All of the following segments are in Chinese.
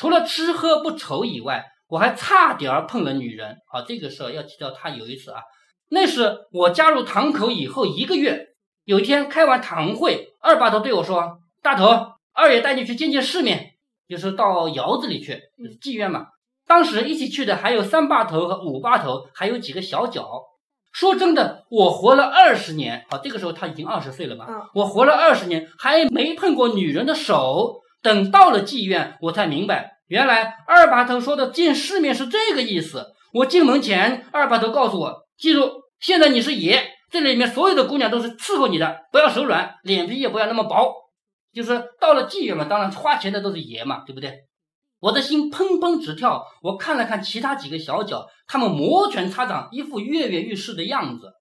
除了吃喝不愁以外，我还差点儿碰了女人。好，这个事儿要提到他有一次啊，那是我加入堂口以后一个月，有一天开完堂会，二把头对我说：“大头，二爷带你去见见世面，就是到窑子里去，就是妓院嘛。”当时一起去的还有三把头和五把头，还有几个小脚。说真的，我活了二十年，好，这个时候他已经二十岁了嘛。嗯我活了二十年，还没碰过女人的手。等到了妓院，我才明白，原来二把头说的见世面是这个意思。我进门前，二把头告诉我，记住，现在你是爷，这里面所有的姑娘都是伺候你的，不要手软，脸皮也不要那么薄。就是到了妓院嘛，当然花钱的都是爷嘛，对不对？我的心砰砰直跳，我看了看其他几个小脚，他们摩拳擦掌，一副跃跃欲试的样子。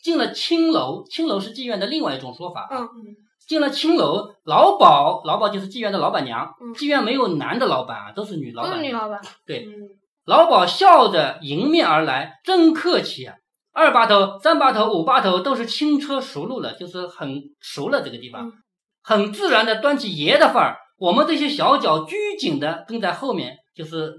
进了青楼，青楼是妓院的另外一种说法。嗯，进了青楼，老鸨，老鸨就是妓院的老板娘。嗯妓院没有男的老板啊，都是女老板女老板。对嗯老鸨笑着迎面而来，真客气啊！二把头、三把头、五把头都是轻车熟路了，就是很熟了这个地方，嗯很自然的端起爷的范儿。我们这些小脚拘谨的跟在后面，就是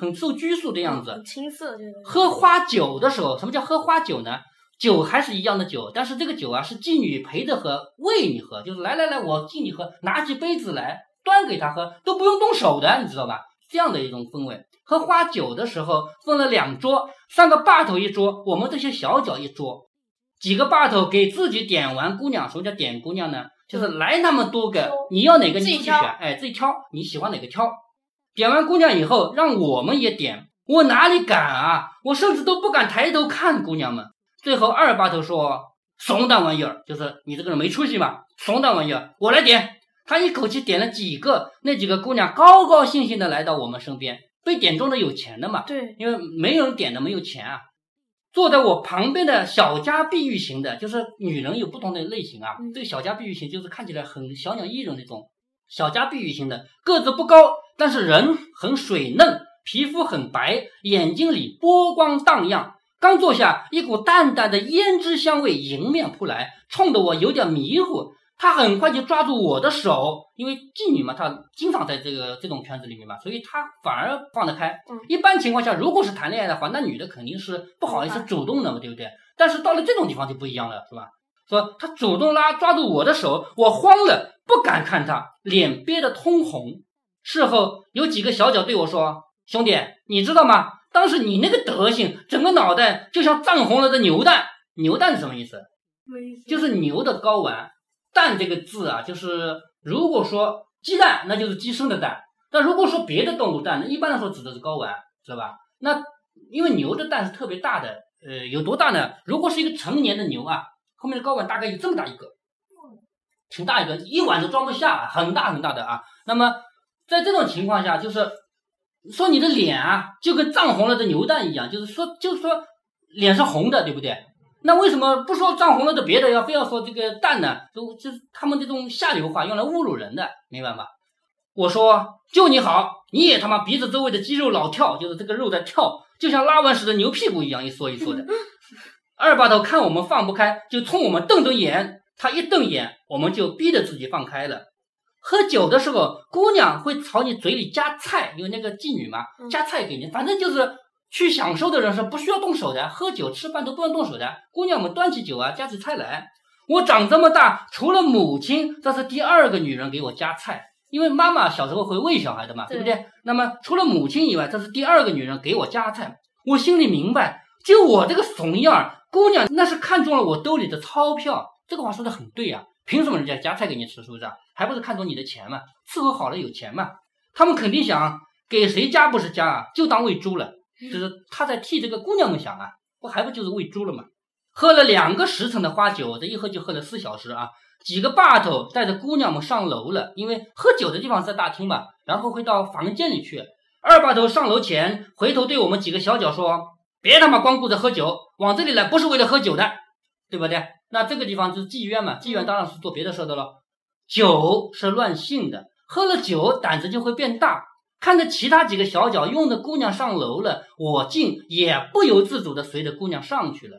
很受拘束的样子。很青涩这个。喝花酒的时候，什么叫喝花酒呢？酒还是一样的酒，但是这个酒啊是妓女陪着喝，喂你喝，就是来来来，我敬你喝，拿起杯子来端给他喝，都不用动手的，你知道吧？这样的一种氛围。喝花酒的时候分了两桌，三个把头一桌，我们这些小脚一桌，几个把头给自己点完姑娘。什么叫点姑娘呢？就是来那么多个，你要哪个你自己选，哎，自己挑，你喜欢哪个挑。点完姑娘以后，让我们也点，我哪里敢啊？我甚至都不敢抬头看姑娘们。最后二把头说：“怂蛋玩意儿，就是你这个人没出息嘛，怂蛋玩意儿，我来点。”他一口气点了几个，那几个姑娘高高兴兴的来到我们身边。被点中的有钱的嘛，对，因为没有人点的没有钱啊。坐在我旁边的小家碧玉型的，就是女人有不同的类型啊。嗯这个小家碧玉型就是看起来很小鸟依人那种小家碧玉型的，个子不高，但是人很水嫩，皮肤很白，眼睛里波光荡漾。刚坐下，一股淡淡的胭脂香味迎面扑来，冲得我有点迷糊。他很快就抓住我的手，因为妓女嘛，她经常在这个这种圈子里面嘛，所以她反而放得开。嗯一般情况下，如果是谈恋爱的话，那女的肯定是不好意思嗯主动的嘛，对不对？但是到了这种地方就不一样了，是吧？说她主动拉抓住我的手，我慌了，不敢看她，脸憋得通红。事后有几个小脚对我说：“兄弟，你知道吗？当时你那个德行，整个脑袋就像涨红了的牛蛋。牛蛋是什么意思？就是牛的睾丸。蛋这个字啊，就是如果说鸡蛋，那就是鸡生的蛋；但如果说别的动物蛋，那一般来说指的是睾丸，知道吧？那因为牛的蛋是特别大的，呃，有多大呢？如果是一个成年的牛啊，后面的睾丸大概有这么大一个，挺大一个，一碗都装不下，很大很大的啊。那么在这种情况下，就是说你的脸啊，就跟涨红了的牛蛋一样，就是说，就是说脸是红的，对不对？那为什么不说涨红了的别的，要非要说这个蛋呢？就就是他们这种下流话，用来侮辱人的，明白吗？我说就你好，你也他妈鼻子周围的肌肉老跳，就是这个肉在跳，就像拉完屎的牛屁股一样，一缩一缩的。二把头看我们放不开，就冲我们瞪瞪眼。他一瞪眼，我们就逼着自己放开了。喝酒的时候，姑娘会朝你嘴里夹菜，因为那个妓女嘛，嗯夹菜给你，反正就是去享受的人是不需要动手的，喝酒吃饭都不用动手的。姑娘们端起酒啊，夹起菜来。我长这么大，除了母亲，这是第二个女人给我夹菜，因为妈妈小时候会喂小孩的嘛，对不对？那么除了母亲以外，这是第二个女人给我夹菜。我心里明白，就我这个怂样儿，姑娘那是看中了我兜里的钞票。这个话说的很对啊，凭什么人家夹菜给你吃，是不是啊？还不是看中你的钱嘛？伺候好了有钱嘛？他们肯定想给谁家不是家啊，就当喂猪了，就是他在替这个姑娘们想啊，不还不就是喂猪了吗？喝了两个时辰的花酒，这一喝就喝了四小时啊！几个把头带着姑娘们上楼了，因为喝酒的地方在大厅嘛，然后会到房间里去。二把头上楼前回头对我们几个小脚说：“别他妈光顾着喝酒，往这里来不是为了喝酒的，对不对？”那这个地方就是妓院嘛，妓院当然是做别的事的喽。酒是乱性的，喝了酒胆子就会变大。看着其他几个小脚用的姑娘上楼了，我竟也不由自主的随着姑娘上去了。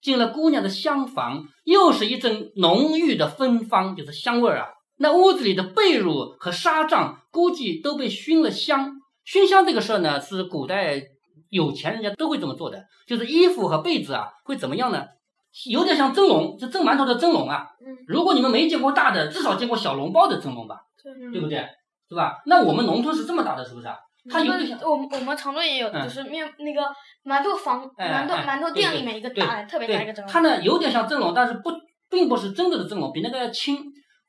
进了姑娘的厢房，又是一阵浓郁的芬芳，就是香味儿啊。那屋子里的被褥和纱帐估计都被熏了香。熏香这个事儿呢，是古代有钱人家都会这么做的，就是衣服和被子啊，会怎么样呢？有点像蒸笼，就蒸馒头的蒸笼啊。嗯如果你们没见过大的，至少见过小笼包的蒸笼吧，对对不对？是吧？那我们农村是这么大的，是不是啊？它有我们点像，我们我们常州也有，嗯就是面那个馒头房哎馒头哎馒头店里面一个大的特别大一个蒸，笼。它呢有点像蒸笼，但是不并不是真的的蒸笼，比那个要轻。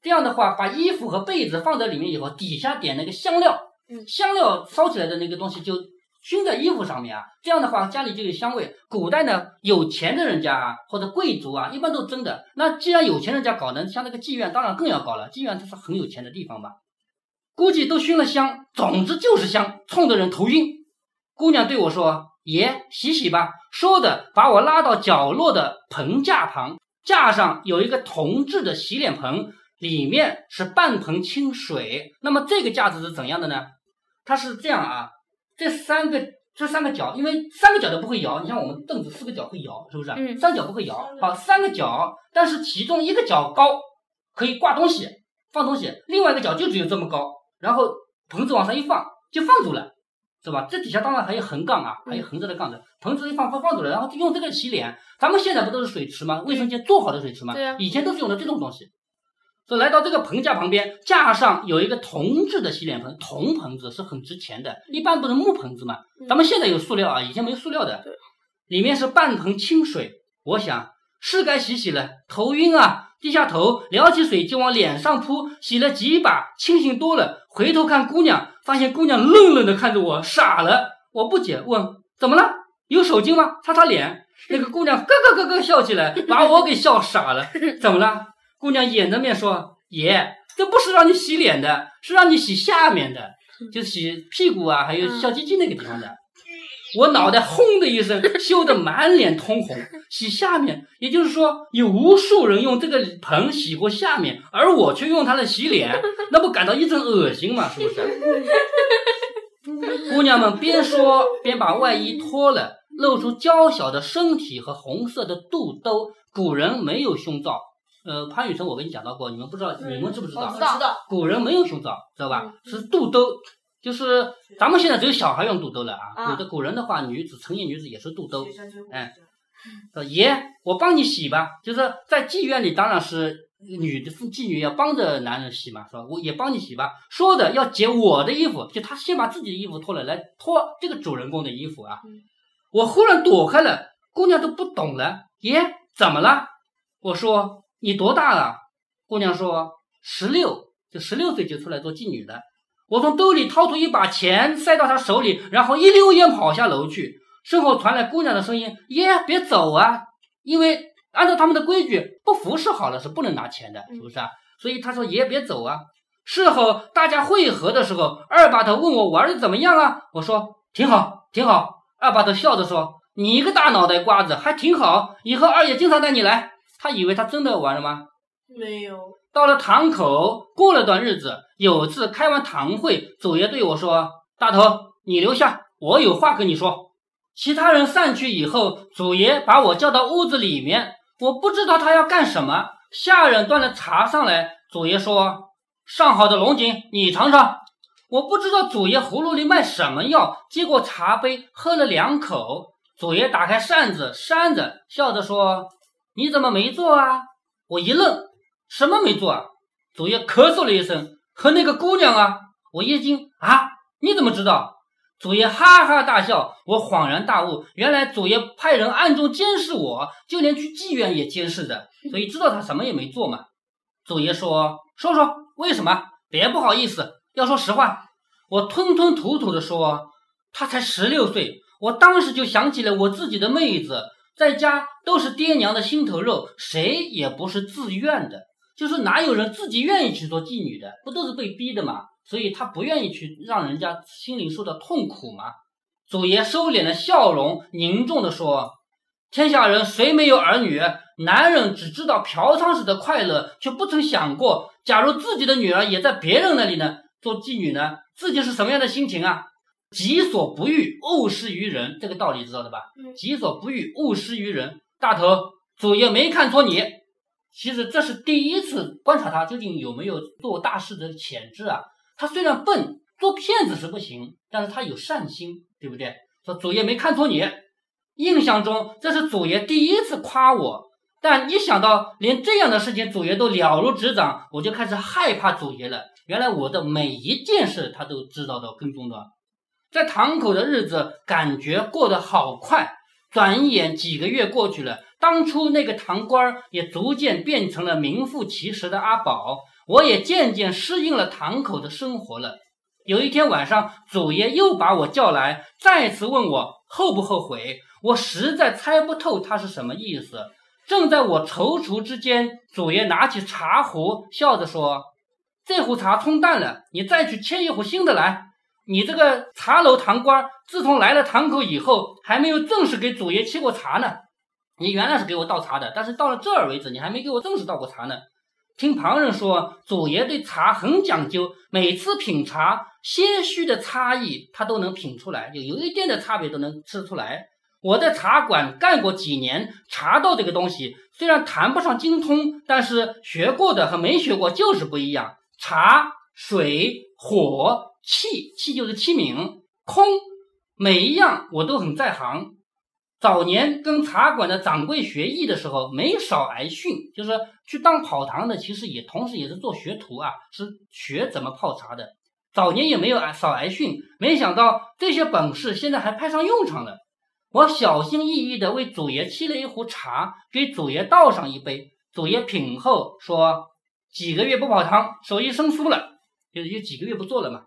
这样的话，把衣服和被子放在里面以后，底下点那个香料，嗯香料烧起来的那个东西就熏在衣服上面啊。这样的话，家里就有香味。古代呢，有钱的人家啊，或者贵族啊，一般都蒸的。那既然有钱人家搞呢，像那个妓院，当然更要搞了。妓院它是很有钱的地方吧，估计都熏了香，总之就是香，冲得人头晕。姑娘对我说：“爷，洗洗吧。”说着，把我拉到角落的盆架旁，架上有一个铜制的洗脸盆，里面是半盆清水。那么这个架子是怎样的呢？它是这样啊，这三个这三个角，因为三个角都不会摇，你像我们凳子四个角会摇，是不是？嗯三角不会摇，好，三个角，但是其中一个角高，可以挂东西、放东西，另外一个角就只有这么高，然后棚子往上一放就放住了。是吧？这底下当然还有横杠啊，还有横着的杠子，棚子一放放放住了，然后就用这个洗脸。咱们现在不都是水池吗？卫生间做好的水池吗？对啊以前都是用的这种东西。所以来到这个盆架旁边，架上有一个铜制的洗脸盆，铜盆子是很值钱的，一般不是木盆子嘛。嗯咱们现在有塑料啊，以前没塑料的。里面是半盆清水，我想是该洗洗了，头晕啊！低下头，撩起水就往脸上扑，洗了几把，清醒多了。回头看姑娘，发现姑娘愣愣的看着我，傻了。我不解问：“怎么了？有手巾吗？”擦擦脸。那个姑娘咯咯咯咯笑起来，把我给笑傻了。怎么了？姑娘掩着面说：“爷，这不是让你洗脸的，是让你洗下面的，就洗屁股啊，还有小鸡鸡那个地方的。”我脑袋轰的一声，羞得满脸通红。洗下面，也就是说，有无数人用这个盆洗过下面，而我却用它来洗脸，那不感到一阵恶心吗？是不是？姑娘们边说边把外衣脱了，露出娇小的身体和红色的肚兜。古人没有胸罩，呃，潘雨辰，我跟你讲到过，你们不知道，你们知不知道？知道，古人没有胸罩，知道吧？嗯是肚兜，就是咱们现在只有小孩用肚兜了啊。啊古的古人的话，女子成年女子也是肚兜哎说爷，我帮你洗吧。就是在妓院里，当然是女的妓女要帮着男人洗嘛，是吧？我也帮你洗吧。说的要解我的衣服，就他先把自己的衣服脱了，来脱这个主人公的衣服啊。嗯我忽然躲开了，姑娘都不懂了。爷，怎么了？我说你多大了？姑娘说十六，就十六岁就出来做妓女的。我从兜里掏出一把钱塞到她手里，然后一溜烟跑下楼去。身后传来姑娘的声音：“爷，别走啊！因为按照他们的规矩，不服侍好了是不能拿钱的，是不是啊？所以他说爷别走啊。事后大家会合的时候，二把头问我玩的怎么样啊？我说挺好，挺好。二把头笑着说：“你一个大脑袋瓜子还挺好，以后二爷经常带你来。”他以为他真的完了吗？没有，到了堂口，过了段日子，有次开完堂会，祖爷对我说：“大头，你留下，我有话跟你说。”其他人散去以后，祖爷把我叫到屋子里面，我不知道他要干什么。下人端了茶上来，祖爷说：“上好的龙井，你尝尝。”我不知道祖爷葫芦里卖什么药，接过茶杯喝了两口。祖爷打开扇子扇着，笑着说：“你怎么没做啊？”我一愣，什么没做啊？祖爷咳嗽了一声，和那个姑娘啊。我一惊啊，你怎么知道？祖爷哈哈大笑，我恍然大悟，原来祖爷派人暗中监视我，就连去妓院也监视的，所以知道他什么也没做嘛。祖爷说：“说说为什么？别不好意思，要说实话。”我吞吞吐吐地说：“他才十六岁。”我当时就想起了我自己的妹子，在家都是爹娘的心头肉，谁也不是自愿的，就是哪有人自己愿意去做妓女的，不都是被逼的吗？所以他不愿意去让人家心灵受到痛苦吗。祖爷收敛了笑容，凝重地说：“天下人谁没有儿女？男人只知道嫖娼时的快乐，却不曾想过，假如自己的女儿也在别人那里呢，做妓女呢，自己是什么样的心情啊？己所不欲，勿施于人，这个道理知道的吧？嗯己所不欲，勿施于人。大头，祖爷没看错你。其实这是第一次观察他究竟有没有做大事的潜质啊。他虽然笨，做骗子是不行，但是他有善心，对不对？说祖爷没看错你，印象中这是祖爷第一次夸我，但一想到连这样的事情祖爷都了如指掌，我就开始害怕祖爷了。原来我的每一件事他都知道的跟踪的，在堂口的日子感觉过得好快，转眼几个月过去了。当初那个堂官也逐渐变成了名副其实的阿宝，我也渐渐适应了堂口的生活了。有一天晚上，祖爷又把我叫来，再次问我后不后悔。我实在猜不透他是什么意思。正在我踌躇之间，祖爷拿起茶壶，笑着说：“这壶茶冲淡了，你再去切一壶新的来。你这个茶楼堂官，自从来了堂口以后，还没有正式给祖爷沏过茶呢。你原来是给我倒茶的，但是到了这儿为止，你还没给我正式倒过茶呢。听旁人说，祖爷对茶很讲究，每次品茶，些许的差异他都能品出来，就有一点的差别都能吃出来。我在茶馆干过几年，茶道这个东西虽然谈不上精通，但是学过的和没学过就是不一样。茶、水、火、气，气就是器皿，空，每一样我都很在行。早年跟茶馆的掌柜学艺的时候，没少挨训，就是去当跑堂的，其实也同时也是做学徒啊，是学怎么泡茶的。早年也没有挨少挨训，没想到这些本事现在还派上用场了。我小心翼翼地为祖爷沏了一壶茶，给祖爷倒上一杯。祖爷品后说：“几个月不跑堂，手艺生疏了，就是有几个月不做了嘛。”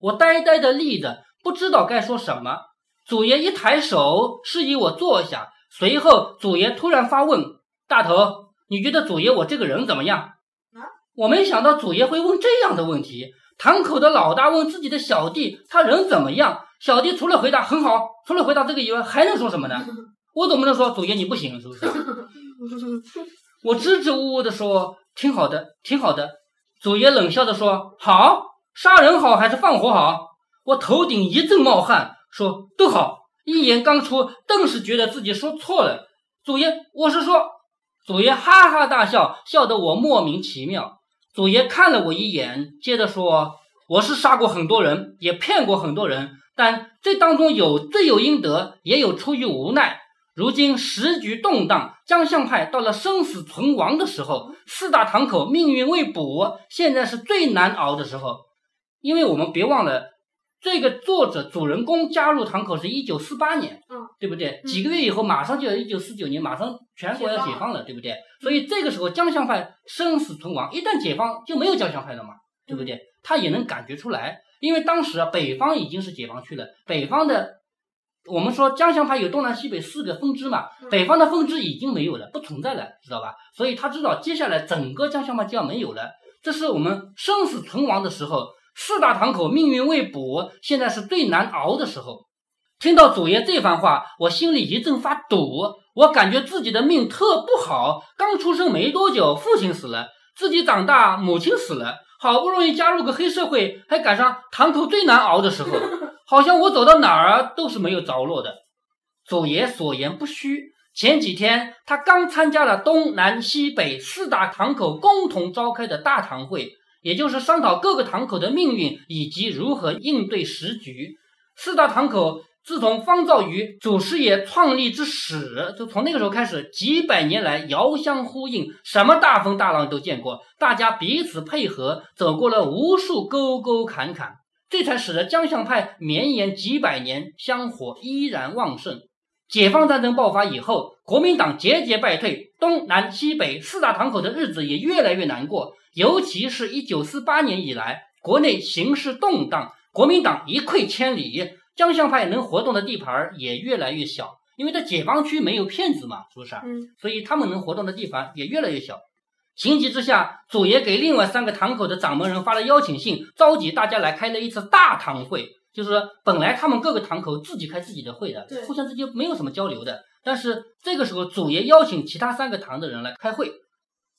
我呆呆的立着，不知道该说什么。祖爷一抬手示意我坐下，随后祖爷突然发问：“大头，你觉得祖爷我这个人怎么样？”啊！我没想到祖爷会问这样的问题。堂口的老大问自己的小弟：“他人怎么样？”小弟除了回答很好，除了回答这个以外，还能说什么呢？我总不能说祖爷你不行，是不是？我支支吾吾的说：“挺好的，挺好的。”祖爷冷笑着说：“好，杀人好还是放火好？”我头顶一阵冒汗。说都好，一言刚出，顿时觉得自己说错了。祖爷，我是说，祖爷哈哈大笑，笑得我莫名其妙。祖爷看了我一眼，接着说：“我是杀过很多人，也骗过很多人，但这当中有罪有应得，也有出于无奈。如今时局动荡，江相派到了生死存亡的时候，四大堂口命运未卜，现在是最难熬的时候。因为我们别忘了。”这个作者主人公加入堂口是一九四八年，嗯，对不对？几个月以后马上就要一九四九年，马上全国要解放了，对不对？所以这个时候江相派生死存亡，一旦解放就没有江相派了嘛，对不对？他也能感觉出来，因为当时啊北方已经是解放区了，北方的我们说江相派有东南西北四个分支嘛，北方的分支已经没有了，不存在了，知道吧？所以他知道接下来整个江相派就要没有了，这是我们生死存亡的时候。四大堂口命运未卜，现在是最难熬的时候。听到祖爷这番话，我心里一阵发堵。我感觉自己的命特不好。刚出生没多久，父亲死了；自己长大，母亲死了。好不容易加入个黑社会，还赶上堂口最难熬的时候，好像我走到哪儿都是没有着落的。祖爷所言不虚。前几天他刚参加了东南西北四大堂口共同召开的大堂会。也就是商讨各个堂口的命运以及如何应对时局。四大堂口自从方兆瑜祖师爷创立之始，就从那个时候开始，几百年来遥相呼应，什么大风大浪都见过，大家彼此配合，走过了无数沟沟坎坎，这才使得江相派绵延几百年，香火依然旺盛。解放战争爆发以后，国民党节节败退，东南西北四大堂口的日子也越来越难过。尤其是一九四八年以来，国内形势动荡，国民党一溃千里，江相派能活动的地盘也越来越小。因为在解放区没有骗子嘛，是不是？嗯。所以他们能活动的地方也越来越小。情急之下，祖爷给另外三个堂口的掌门人发了邀请信，召集大家来开了一次大堂会。就是说，本来他们各个堂口自己开自己的会的，互相之间没有什么交流的。但是这个时候，祖爷邀请其他三个堂的人来开会。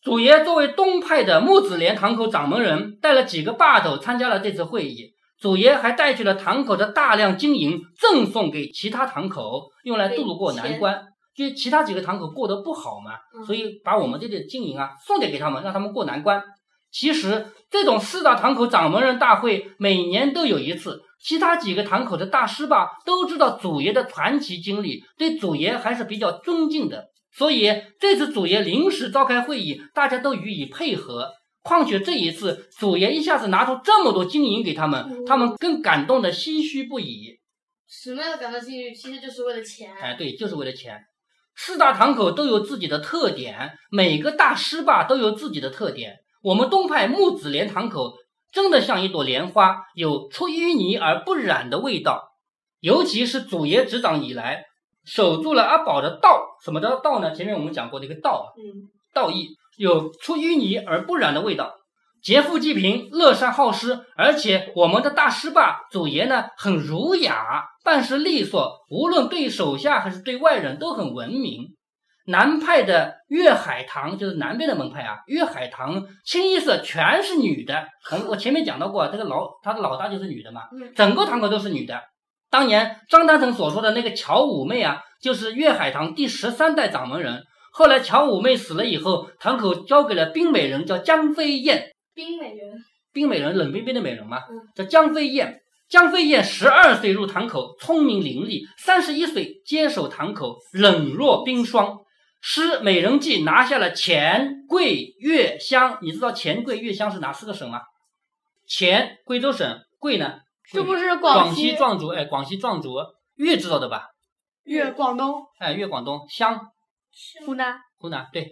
祖爷作为东派的木子连堂口掌门人，带了几个霸头参加了这次会议。祖爷还带去了堂口的大量金银，赠送给其他堂口，用来度过难关。就其他几个堂口过得不好嘛，所以把我们这点金银啊送点给他们，让他们过难关。其实这种四大堂口掌门人大会每年都有一次，其他几个堂口的大师吧都知道祖爷的传奇经历，对祖爷还是比较尊敬的。所以这次祖爷临时召开会议，大家都予以配合。况且这一次祖爷一下子拿出这么多金银给他们，他们更感动的唏嘘不已。什么样的感到幸运，其实就是为了钱。哎，对，就是为了钱。四大堂口都有自己的特点，每个大师吧都有自己的特点。我们东派木子莲堂口真的像一朵莲花，有出淤泥而不染的味道。尤其是祖爷执掌以来，守住了阿宝的道。什么叫道呢？前面我们讲过这个道啊，嗯，道义有出淤泥而不染的味道。劫富济贫，乐善好施，而且我们的大师爸祖爷呢很儒雅，办事利索，无论对手下还是对外人都很文明。南派的粤海棠就是南边的门派啊，粤海棠清一色全是女的。我我前面讲到过，这个老他的老大就是女的嘛，嗯整个堂口都是女的。当年张丹成所说的那个乔五妹啊，就是粤海棠第十三代掌门人。后来乔五妹死了以后，堂口交给了冰美人，叫江飞燕。冰美人，冰美人，冷冰冰的美人嘛嗯，叫江飞燕。江飞燕十二岁入堂口，聪明伶俐；三十一岁接手堂口，冷若冰霜。施《美人计》拿下了黔、桂、粤、湘。你知道黔、桂、粤、湘是哪四个省吗？黔贵州省，桂呢？这不是广西、壮族，哎，广西壮族。粤知道的吧？粤、广东、哎，粤广东。湘湖南。湖南对，《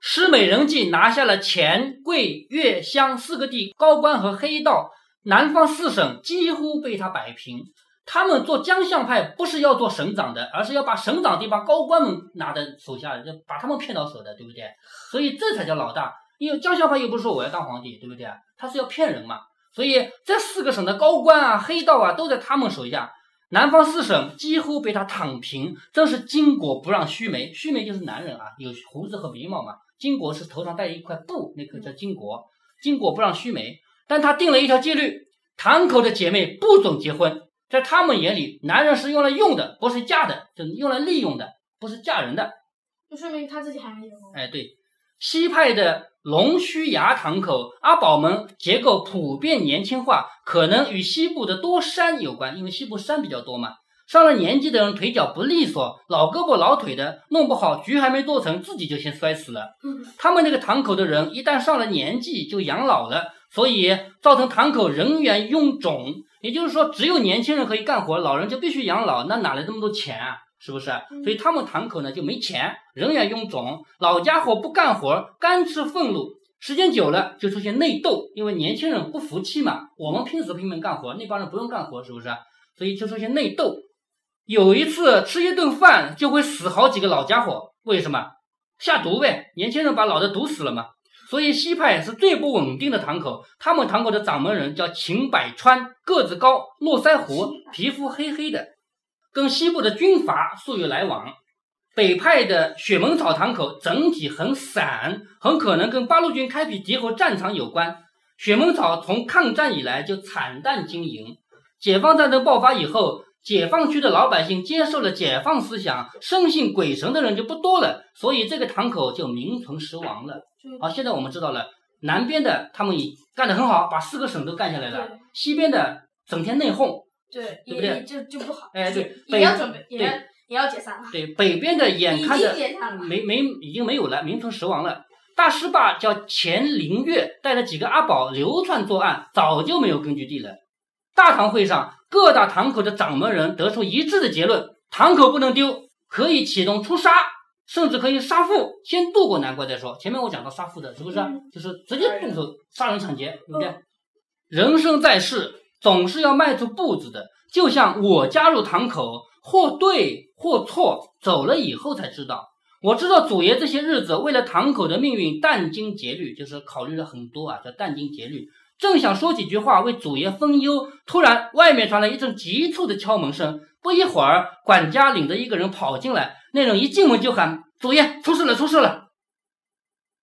施美人计》拿下了黔、桂、粤、湘四个地高官和黑道，南方四省几乎被他摆平。他们做江相派不是要做省长的，而是要把省长地方高官们拿在手下，就把他们骗到手的，对不对？所以这才叫老大。因为江相派又不是说我要当皇帝，对不对？他是要骗人嘛。所以这四个省的高官啊、黑道啊都在他们手下。南方四省几乎被他躺平，真是巾帼不让须眉。须眉就是男人啊，有胡子和眉毛嘛。巾帼是头上戴一块布，那个叫巾帼。巾帼不让须眉，但他定了一条戒律：堂口的姐妹不准结婚。在他们眼里，男人是用来用的，不是嫁的，就是用来利用的，不是嫁人的。就说明他自己还没有。哎，对，西派的龙须崖堂口阿宝们结构普遍年轻化，可能与西部的多山有关，因为西部山比较多嘛。上了年纪的人腿脚不利索，老胳膊老腿的，弄不好局还没做成，自己就先摔死了。嗯他们那个堂口的人一旦上了年纪就养老了，所以造成堂口人员臃肿。也就是说，只有年轻人可以干活，老人就必须养老，那哪来这么多钱啊？是不是？所以他们堂口呢就没钱，人也臃肿，老家伙不干活，干吃俸禄，时间久了就出现内斗，因为年轻人不服气嘛，我们拼死拼命干活，那帮人不用干活，是不是？所以就出现内斗。有一次吃一顿饭就会死好几个老家伙，为什么？下毒呗，年轻人把老的毒死了嘛。所以西派是最不稳定的堂口，他们堂口的掌门人叫秦百川，个子高，络腮胡，皮肤黑黑的，跟西部的军阀素有来往。北派的雪门草堂口整体很散，很可能跟八路军开辟敌后战场有关。雪门草从抗战以来就惨淡经营，解放战争爆发以后，解放区的老百姓接受了解放思想，深信鬼神的人就不多了，所以这个堂口就名存实亡了。好，现在我们知道了，南边的他们已干得很好，把四个省都干下来了；西边的整天内讧，对，对不对就就不好。哎对也北要准备，也要也要解散了。对，北边的眼看着。没没已经没有了，名存实亡了。大师爸叫钱灵月，带着几个阿宝流窜作案，早就没有根据地了。大堂会上，各大堂口的掌门人得出一致的结论：堂口不能丢，可以启动出杀，甚至可以杀父，先渡过难关再说。前面我讲到杀父的，是不是？嗯就是直接动手杀人抢劫，对不对？人生在世，总是要迈出步子的。就像我加入堂口，或对或错，走了以后才知道。我知道祖爷这些日子为了堂口的命运殚精竭虑，就是考虑了很多啊，叫殚精竭虑。正想说几句话为祖爷分忧，突然外面传来一阵急促的敲门声。不一会儿，管家领着一个人跑进来，那人一进门就喊：“祖爷，出事了，出事了！”